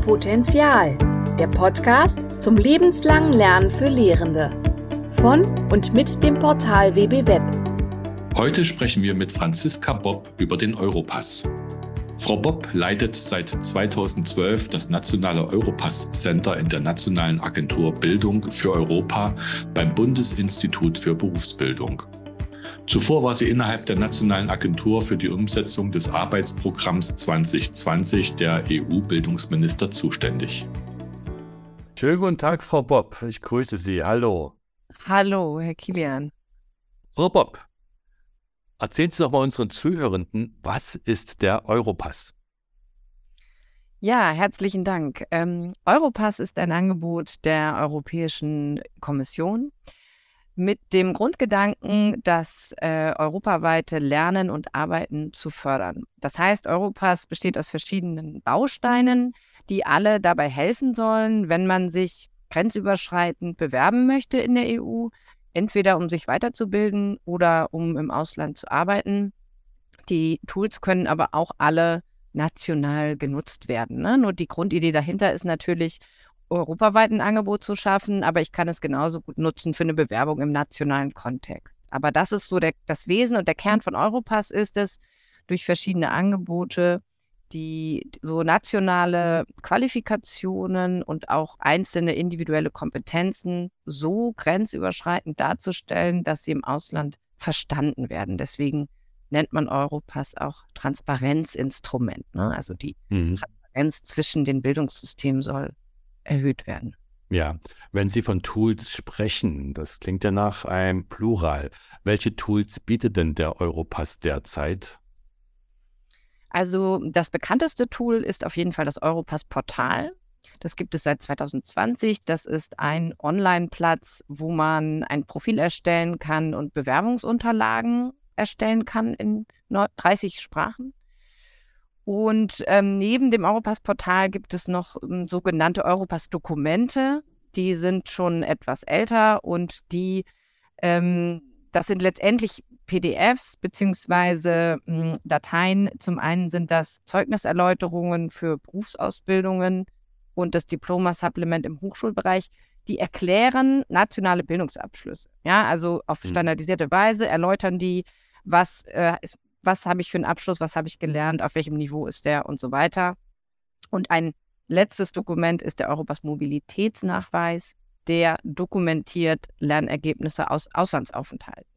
Potenzial, der Podcast zum lebenslangen Lernen für Lehrende. Von und mit dem Portal WB Web. Heute sprechen wir mit Franziska Bob über den Europass. Frau Bob leitet seit 2012 das nationale Europass Center in der Nationalen Agentur Bildung für Europa beim Bundesinstitut für Berufsbildung. Zuvor war sie innerhalb der Nationalen Agentur für die Umsetzung des Arbeitsprogramms 2020 der EU-Bildungsminister zuständig. Schönen guten Tag, Frau Bob. Ich grüße Sie. Hallo. Hallo, Herr Kilian. Frau Bob, erzählen Sie doch mal unseren Zuhörenden, was ist der Europass? Ja, herzlichen Dank. Ähm, Europass ist ein Angebot der Europäischen Kommission mit dem Grundgedanken, das äh, europaweite Lernen und Arbeiten zu fördern. Das heißt, Europass besteht aus verschiedenen Bausteinen, die alle dabei helfen sollen, wenn man sich grenzüberschreitend bewerben möchte in der EU, entweder um sich weiterzubilden oder um im Ausland zu arbeiten. Die Tools können aber auch alle national genutzt werden. Ne? Nur die Grundidee dahinter ist natürlich, europaweit ein Angebot zu schaffen, aber ich kann es genauso gut nutzen für eine Bewerbung im nationalen Kontext. Aber das ist so der, das Wesen und der Kern von Europass ist es, durch verschiedene Angebote die so nationale Qualifikationen und auch einzelne individuelle Kompetenzen so grenzüberschreitend darzustellen, dass sie im Ausland verstanden werden. Deswegen nennt man Europass auch Transparenzinstrument. Ne? Also die mhm. Transparenz zwischen den Bildungssystemen soll erhöht werden. Ja, wenn Sie von Tools sprechen, das klingt ja nach einem Plural. Welche Tools bietet denn der Europass derzeit? Also das bekannteste Tool ist auf jeden Fall das Europass-Portal. Das gibt es seit 2020. Das ist ein Online-Platz, wo man ein Profil erstellen kann und Bewerbungsunterlagen erstellen kann in 30 Sprachen. Und ähm, neben dem Europass-Portal gibt es noch ähm, sogenannte Europass-Dokumente. Die sind schon etwas älter und die, ähm, das sind letztendlich PDFs beziehungsweise hm, Dateien. Zum einen sind das Zeugniserläuterungen für Berufsausbildungen und das Diploma-Supplement im Hochschulbereich. Die erklären nationale Bildungsabschlüsse. Ja, also auf hm. standardisierte Weise erläutern die, was äh, was habe ich für einen Abschluss, was habe ich gelernt, auf welchem Niveau ist der und so weiter. Und ein letztes Dokument ist der Europas Mobilitätsnachweis, der dokumentiert Lernergebnisse aus Auslandsaufenthalten.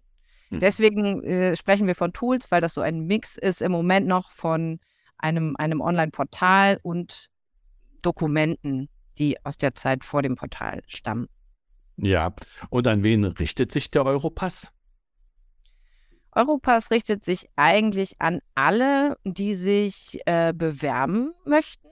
Mhm. Deswegen äh, sprechen wir von Tools, weil das so ein Mix ist im Moment noch von einem, einem Online-Portal und Dokumenten, die aus der Zeit vor dem Portal stammen. Ja, und an wen richtet sich der Europass? Europass richtet sich eigentlich an alle, die sich äh, bewerben möchten.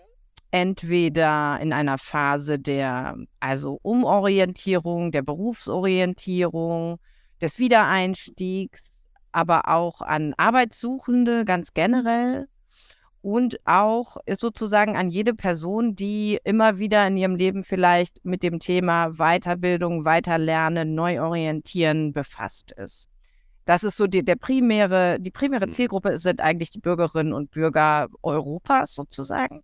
Entweder in einer Phase der also Umorientierung, der Berufsorientierung, des Wiedereinstiegs, aber auch an Arbeitssuchende ganz generell und auch sozusagen an jede Person, die immer wieder in ihrem Leben vielleicht mit dem Thema Weiterbildung, Weiterlernen, Neuorientieren befasst ist. Das ist so die, der primäre, die primäre mhm. Zielgruppe sind eigentlich die Bürgerinnen und Bürger Europas sozusagen.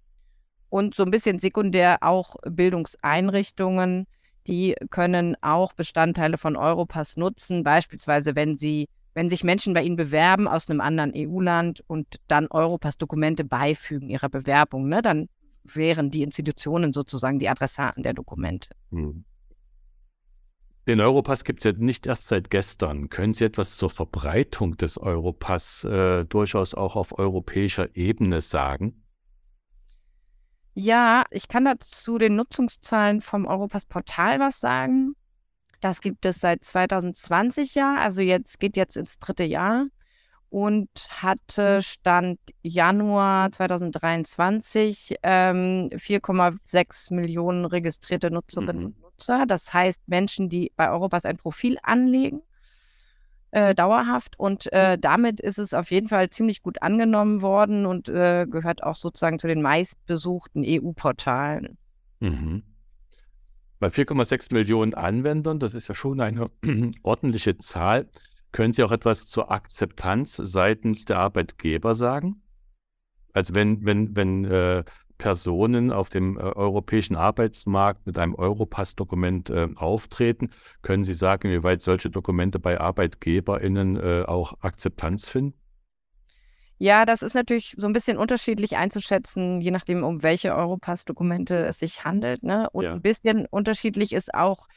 Und so ein bisschen sekundär auch Bildungseinrichtungen, die können auch Bestandteile von Europass nutzen, beispielsweise wenn sie, wenn sich Menschen bei ihnen bewerben aus einem anderen EU-Land und dann Europass-Dokumente beifügen ihrer Bewerbung, ne, dann wären die Institutionen sozusagen die Adressaten der Dokumente. Mhm. Den Europass gibt es ja nicht erst seit gestern. Können Sie etwas zur Verbreitung des Europass äh, durchaus auch auf europäischer Ebene sagen? Ja, ich kann dazu den Nutzungszahlen vom Europass-Portal was sagen. Das gibt es seit 2020 ja, also jetzt geht jetzt ins dritte Jahr und hatte Stand Januar 2023 ähm, 4,6 Millionen registrierte Nutzerinnen und mhm. Nutzer. Das heißt Menschen, die bei Europass ein Profil anlegen, äh, dauerhaft. Und äh, damit ist es auf jeden Fall ziemlich gut angenommen worden und äh, gehört auch sozusagen zu den meistbesuchten EU-Portalen. Mhm. Bei 4,6 Millionen Anwendern, das ist ja schon eine ordentliche Zahl. Können Sie auch etwas zur Akzeptanz seitens der Arbeitgeber sagen? Also wenn, wenn, wenn äh, Personen auf dem äh, europäischen Arbeitsmarkt mit einem Europass-Dokument äh, auftreten. Können Sie sagen, wie weit solche Dokumente bei ArbeitgeberInnen äh, auch Akzeptanz finden? Ja, das ist natürlich so ein bisschen unterschiedlich einzuschätzen, je nachdem, um welche Europass-Dokumente es sich handelt. Ne? Und ja. ein bisschen unterschiedlich ist auch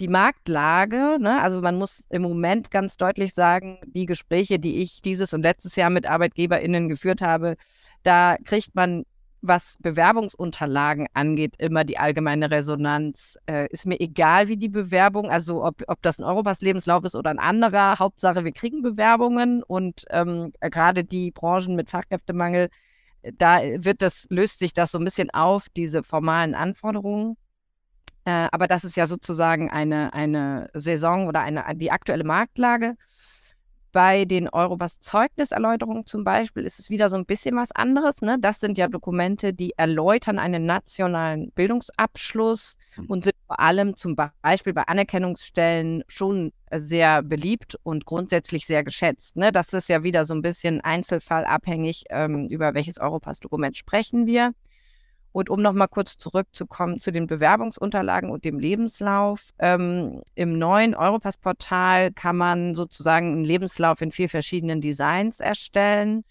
die Marktlage. Ne? Also man muss im Moment ganz deutlich sagen, die Gespräche, die ich dieses und letztes Jahr mit ArbeitgeberInnen geführt habe, da kriegt man was Bewerbungsunterlagen angeht, immer die allgemeine Resonanz. Äh, ist mir egal, wie die Bewerbung, also ob, ob das ein Europass-Lebenslauf ist oder ein anderer. Hauptsache, wir kriegen Bewerbungen und ähm, gerade die Branchen mit Fachkräftemangel, äh, da wird das, löst sich das so ein bisschen auf, diese formalen Anforderungen. Äh, aber das ist ja sozusagen eine, eine Saison oder eine, die aktuelle Marktlage. Bei den Europass Zeugniserläuterungen zum Beispiel ist es wieder so ein bisschen was anderes. Ne? Das sind ja Dokumente, die erläutern einen nationalen Bildungsabschluss mhm. und sind vor allem zum Beispiel bei Anerkennungsstellen schon sehr beliebt und grundsätzlich sehr geschätzt. Ne? Das ist ja wieder so ein bisschen einzelfallabhängig, ähm, über welches Europass-Dokument sprechen wir. Und um nochmal kurz zurückzukommen zu den Bewerbungsunterlagen und dem Lebenslauf. Ähm, Im neuen Europass-Portal kann man sozusagen einen Lebenslauf in vier verschiedenen Designs erstellen.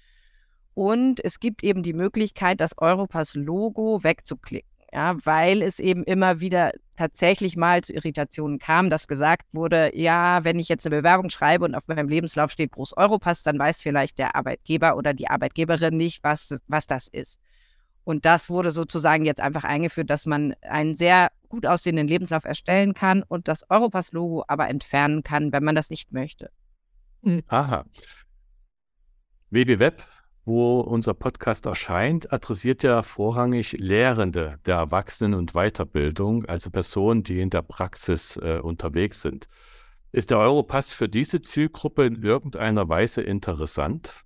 Und es gibt eben die Möglichkeit, das Europass-Logo wegzuklicken. Ja, weil es eben immer wieder tatsächlich mal zu Irritationen kam, dass gesagt wurde, ja, wenn ich jetzt eine Bewerbung schreibe und auf meinem Lebenslauf steht Groß Europass, dann weiß vielleicht der Arbeitgeber oder die Arbeitgeberin nicht, was, was das ist. Und das wurde sozusagen jetzt einfach eingeführt, dass man einen sehr gut aussehenden Lebenslauf erstellen kann und das Europass-Logo aber entfernen kann, wenn man das nicht möchte. Hm. Aha. WB Web, wo unser Podcast erscheint, adressiert ja vorrangig Lehrende der Erwachsenen- und Weiterbildung, also Personen, die in der Praxis äh, unterwegs sind. Ist der Europass für diese Zielgruppe in irgendeiner Weise interessant?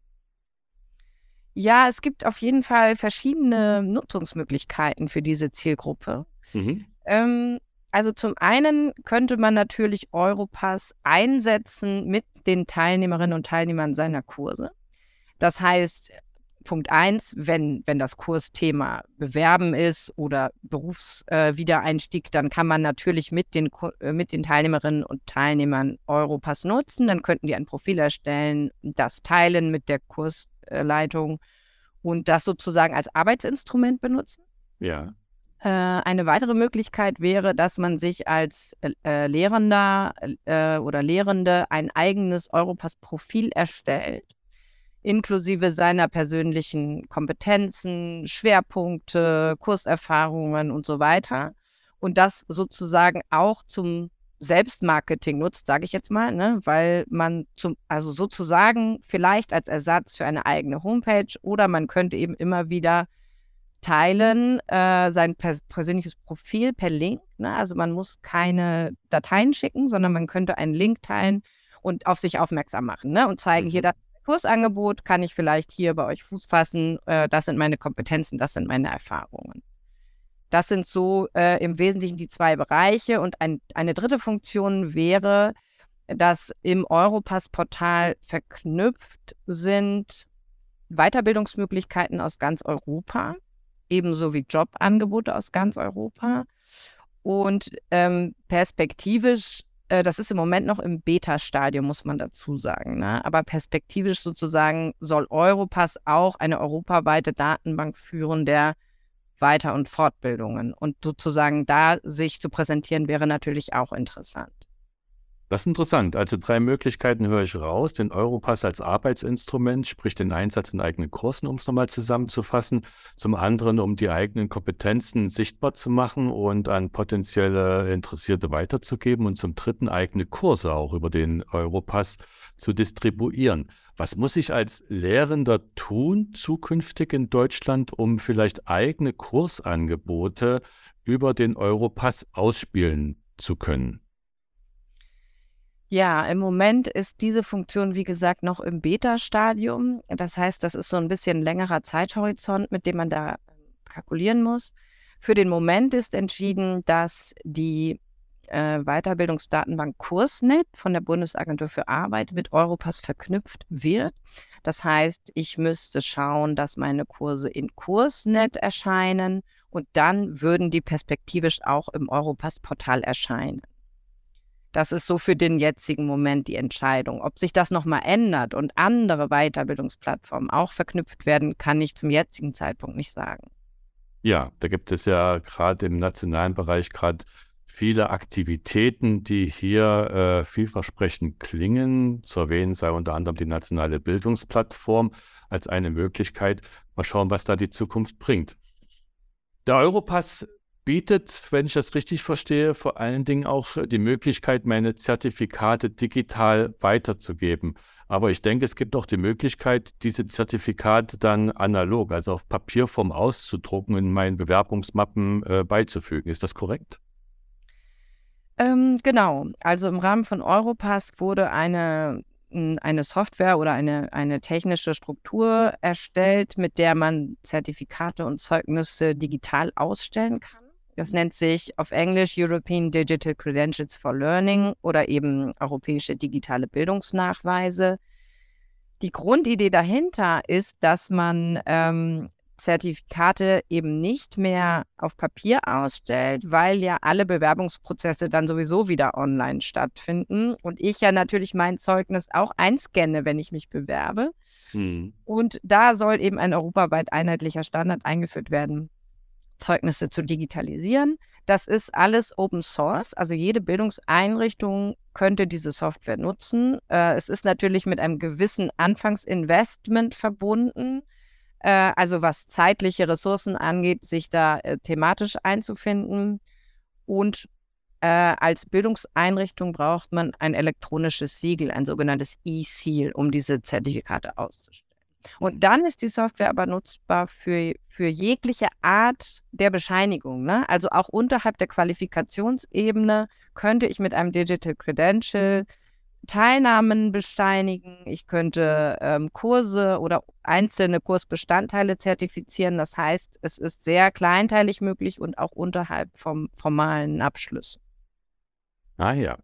Ja, es gibt auf jeden Fall verschiedene Nutzungsmöglichkeiten für diese Zielgruppe. Mhm. Ähm, also zum einen könnte man natürlich Europass einsetzen mit den Teilnehmerinnen und Teilnehmern seiner Kurse. Das heißt, Punkt eins, wenn, wenn das Kursthema Bewerben ist oder Berufswiedereinstieg, äh, dann kann man natürlich mit den, äh, mit den Teilnehmerinnen und Teilnehmern Europass nutzen. Dann könnten die ein Profil erstellen, das teilen mit der Kursleitung und das sozusagen als Arbeitsinstrument benutzen. Ja. Äh, eine weitere Möglichkeit wäre, dass man sich als äh, Lehrender äh, oder Lehrende ein eigenes Europass-Profil erstellt inklusive seiner persönlichen Kompetenzen, Schwerpunkte, Kurserfahrungen und so weiter. Und das sozusagen auch zum Selbstmarketing nutzt, sage ich jetzt mal, ne? weil man zum, also sozusagen vielleicht als Ersatz für eine eigene Homepage oder man könnte eben immer wieder teilen, äh, sein pers persönliches Profil per Link. Ne? Also man muss keine Dateien schicken, sondern man könnte einen Link teilen und auf sich aufmerksam machen ne? und zeigen, mhm. hier, das Kursangebot kann ich vielleicht hier bei euch Fuß fassen. Äh, das sind meine Kompetenzen, das sind meine Erfahrungen. Das sind so äh, im Wesentlichen die zwei Bereiche. Und ein, eine dritte Funktion wäre, dass im Europass-Portal verknüpft sind Weiterbildungsmöglichkeiten aus ganz Europa, ebenso wie Jobangebote aus ganz Europa. Und ähm, perspektivisch das ist im Moment noch im Beta-Stadium, muss man dazu sagen. Ne? Aber perspektivisch sozusagen soll Europass auch eine europaweite Datenbank führen der Weiter- und Fortbildungen. Und sozusagen da sich zu präsentieren, wäre natürlich auch interessant. Das ist interessant. Also drei Möglichkeiten höre ich raus. Den Europass als Arbeitsinstrument, sprich den Einsatz in eigenen Kursen, um es nochmal zusammenzufassen. Zum anderen, um die eigenen Kompetenzen sichtbar zu machen und an potenzielle Interessierte weiterzugeben. Und zum dritten, eigene Kurse auch über den Europass zu distribuieren. Was muss ich als Lehrender tun zukünftig in Deutschland, um vielleicht eigene Kursangebote über den Europass ausspielen zu können? Ja, im Moment ist diese Funktion, wie gesagt, noch im Beta-Stadium. Das heißt, das ist so ein bisschen längerer Zeithorizont, mit dem man da ähm, kalkulieren muss. Für den Moment ist entschieden, dass die äh, Weiterbildungsdatenbank Kursnet von der Bundesagentur für Arbeit mit Europass verknüpft wird. Das heißt, ich müsste schauen, dass meine Kurse in Kursnet erscheinen und dann würden die perspektivisch auch im Europass-Portal erscheinen. Das ist so für den jetzigen Moment die Entscheidung. Ob sich das nochmal ändert und andere Weiterbildungsplattformen auch verknüpft werden, kann ich zum jetzigen Zeitpunkt nicht sagen. Ja, da gibt es ja gerade im nationalen Bereich gerade viele Aktivitäten, die hier äh, vielversprechend klingen. Zu erwähnen sei unter anderem die nationale Bildungsplattform als eine Möglichkeit. Mal schauen, was da die Zukunft bringt. Der Europass bietet, wenn ich das richtig verstehe, vor allen Dingen auch die Möglichkeit, meine Zertifikate digital weiterzugeben. Aber ich denke, es gibt auch die Möglichkeit, diese Zertifikate dann analog, also auf Papierform auszudrucken, in meinen Bewerbungsmappen äh, beizufügen. Ist das korrekt? Ähm, genau. Also im Rahmen von Europass wurde eine eine Software oder eine, eine technische Struktur erstellt, mit der man Zertifikate und Zeugnisse digital ausstellen kann. Das nennt sich auf Englisch European Digital Credentials for Learning oder eben europäische digitale Bildungsnachweise. Die Grundidee dahinter ist, dass man ähm, Zertifikate eben nicht mehr auf Papier ausstellt, weil ja alle Bewerbungsprozesse dann sowieso wieder online stattfinden und ich ja natürlich mein Zeugnis auch einscanne, wenn ich mich bewerbe. Hm. Und da soll eben ein europaweit einheitlicher Standard eingeführt werden, Zeugnisse zu digitalisieren. Das ist alles Open Source, also jede Bildungseinrichtung könnte diese Software nutzen. Äh, es ist natürlich mit einem gewissen Anfangsinvestment verbunden äh, also was zeitliche Ressourcen angeht, sich da äh, thematisch einzufinden. Und äh, als Bildungseinrichtung braucht man ein elektronisches Siegel, ein sogenanntes E-Seal, um diese Zertifikate auszustellen. Und dann ist die Software aber nutzbar für, für jegliche Art der Bescheinigung. Ne? Also auch unterhalb der Qualifikationsebene könnte ich mit einem Digital Credential Teilnahmen bescheinigen, ich könnte ähm, Kurse oder einzelne Kursbestandteile zertifizieren. Das heißt, es ist sehr kleinteilig möglich und auch unterhalb vom formalen Abschluss. Ah ja.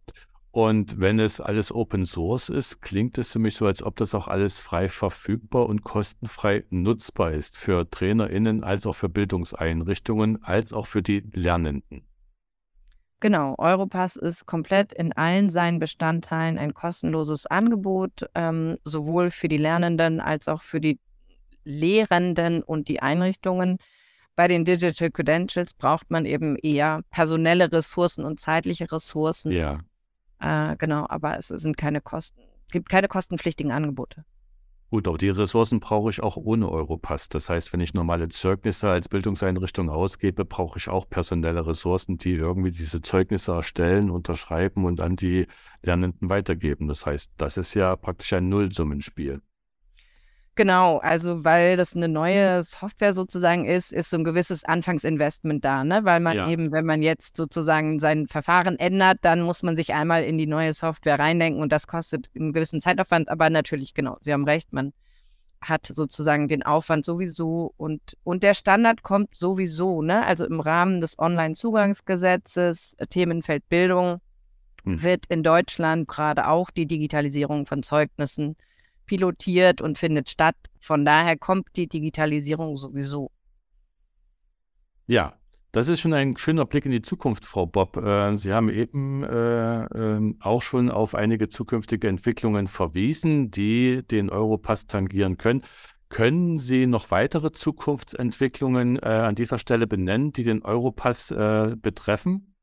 Und wenn es alles Open Source ist, klingt es für mich so, als ob das auch alles frei verfügbar und kostenfrei nutzbar ist für TrainerInnen als auch für Bildungseinrichtungen, als auch für die Lernenden. Genau, Europass ist komplett in allen seinen Bestandteilen ein kostenloses Angebot, ähm, sowohl für die Lernenden als auch für die Lehrenden und die Einrichtungen. Bei den Digital Credentials braucht man eben eher personelle Ressourcen und zeitliche Ressourcen. Ja. Äh, genau, aber es sind keine Kosten, gibt keine kostenpflichtigen Angebote. Gut, aber die Ressourcen brauche ich auch ohne Europass. Das heißt, wenn ich normale Zeugnisse als Bildungseinrichtung ausgebe, brauche ich auch personelle Ressourcen, die irgendwie diese Zeugnisse erstellen, unterschreiben und an die Lernenden weitergeben. Das heißt, das ist ja praktisch ein Nullsummenspiel. Genau, also weil das eine neue Software sozusagen ist, ist so ein gewisses Anfangsinvestment da, ne? Weil man ja. eben, wenn man jetzt sozusagen sein Verfahren ändert, dann muss man sich einmal in die neue Software reindenken und das kostet einen gewissen Zeitaufwand, aber natürlich, genau, Sie haben recht, man hat sozusagen den Aufwand sowieso und, und der Standard kommt sowieso, ne? Also im Rahmen des Online-Zugangsgesetzes, Themenfeld Bildung, hm. wird in Deutschland gerade auch die Digitalisierung von Zeugnissen pilotiert und findet statt. Von daher kommt die Digitalisierung sowieso. Ja, das ist schon ein schöner Blick in die Zukunft, Frau Bob. Äh, Sie haben eben äh, äh, auch schon auf einige zukünftige Entwicklungen verwiesen, die den Europass tangieren können. Können Sie noch weitere Zukunftsentwicklungen äh, an dieser Stelle benennen, die den Europass betreffen?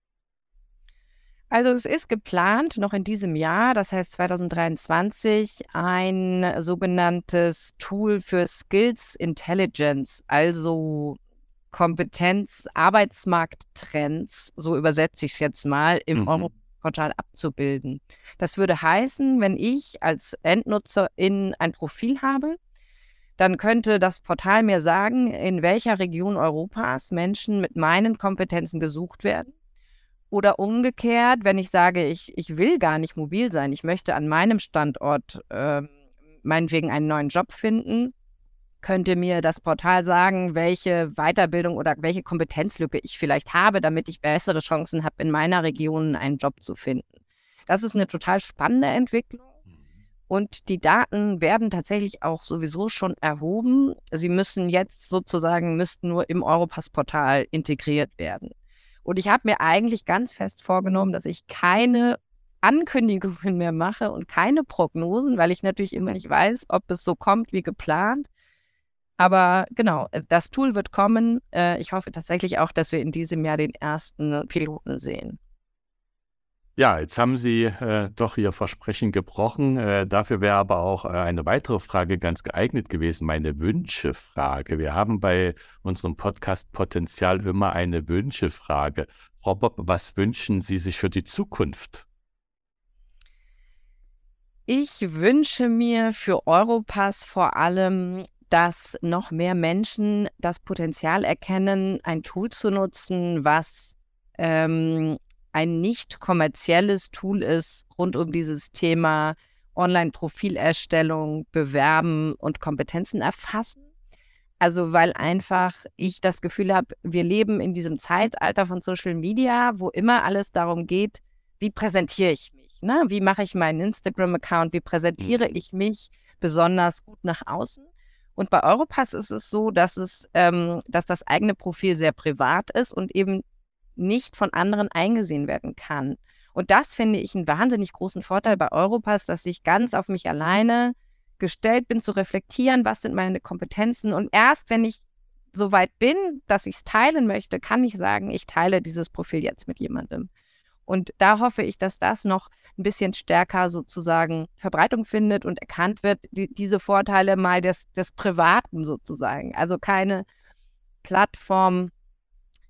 Also es ist geplant, noch in diesem Jahr, das heißt 2023, ein sogenanntes Tool für Skills Intelligence, also Kompetenz, Arbeitsmarkttrends, so übersetze ich es jetzt mal, im mhm. Europortal abzubilden. Das würde heißen, wenn ich als Endnutzerin ein Profil habe, dann könnte das Portal mir sagen, in welcher Region Europas Menschen mit meinen Kompetenzen gesucht werden oder umgekehrt, wenn ich sage, ich, ich will gar nicht mobil sein, ich möchte an meinem Standort äh, meinetwegen einen neuen Job finden, könnte mir das Portal sagen, welche Weiterbildung oder welche Kompetenzlücke ich vielleicht habe, damit ich bessere Chancen habe, in meiner Region einen Job zu finden. Das ist eine total spannende Entwicklung. Und die Daten werden tatsächlich auch sowieso schon erhoben. Sie müssen jetzt sozusagen, müssten nur im Europass-Portal integriert werden. Und ich habe mir eigentlich ganz fest vorgenommen, dass ich keine Ankündigungen mehr mache und keine Prognosen, weil ich natürlich immer nicht weiß, ob es so kommt wie geplant. Aber genau, äh, das Tool wird kommen. Äh, ich hoffe tatsächlich auch, dass wir in diesem Jahr den ersten Piloten sehen. Ja, jetzt haben Sie äh, doch Ihr Versprechen gebrochen. Äh, dafür wäre aber auch äh, eine weitere Frage ganz geeignet gewesen, meine Wünschefrage. Wir haben bei unserem Podcast Potenzial immer eine Wünschefrage. Frau Bob, was wünschen Sie sich für die Zukunft? Ich wünsche mir für Europass vor allem, dass noch mehr Menschen das Potenzial erkennen, ein Tool zu nutzen, was ähm, ein nicht kommerzielles Tool ist rund um dieses Thema Online-Profilerstellung, Bewerben und Kompetenzen erfassen. Also weil einfach ich das Gefühl habe, wir leben in diesem Zeitalter von Social Media, wo immer alles darum geht, wie präsentiere ich mich? Ne? Wie mache ich meinen Instagram-Account? Wie präsentiere mhm. ich mich besonders gut nach außen? Und bei Europass ist es so, dass es, ähm, dass das eigene Profil sehr privat ist und eben nicht von anderen eingesehen werden kann. Und das finde ich einen wahnsinnig großen Vorteil bei Europass, dass ich ganz auf mich alleine gestellt bin, zu reflektieren, was sind meine Kompetenzen. Und erst wenn ich so weit bin, dass ich es teilen möchte, kann ich sagen, ich teile dieses Profil jetzt mit jemandem. Und da hoffe ich, dass das noch ein bisschen stärker sozusagen Verbreitung findet und erkannt wird, die, diese Vorteile mal des, des Privaten sozusagen. Also keine Plattform,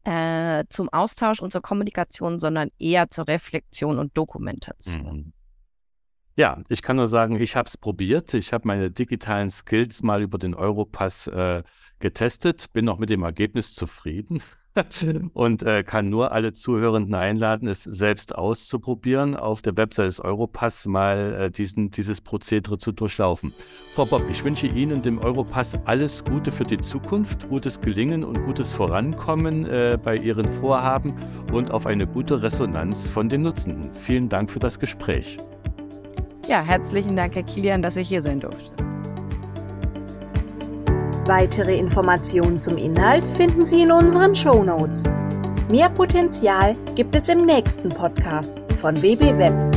äh, zum Austausch und zur Kommunikation, sondern eher zur Reflexion und Dokumentation. Mhm. Ja, ich kann nur sagen, ich habe es probiert. Ich habe meine digitalen Skills mal über den Europass äh, getestet, bin auch mit dem Ergebnis zufrieden. und äh, kann nur alle Zuhörenden einladen, es selbst auszuprobieren, auf der Website des Europass mal äh, diesen, dieses Prozedere zu durchlaufen. Frau Bob, ich wünsche Ihnen und dem Europass alles Gute für die Zukunft, gutes Gelingen und gutes Vorankommen äh, bei Ihren Vorhaben und auf eine gute Resonanz von den Nutzenden. Vielen Dank für das Gespräch. Ja, herzlichen Dank, Herr Kilian, dass ich hier sein durfte. Weitere Informationen zum Inhalt finden Sie in unseren Show Notes. Mehr Potenzial gibt es im nächsten Podcast von WB Web.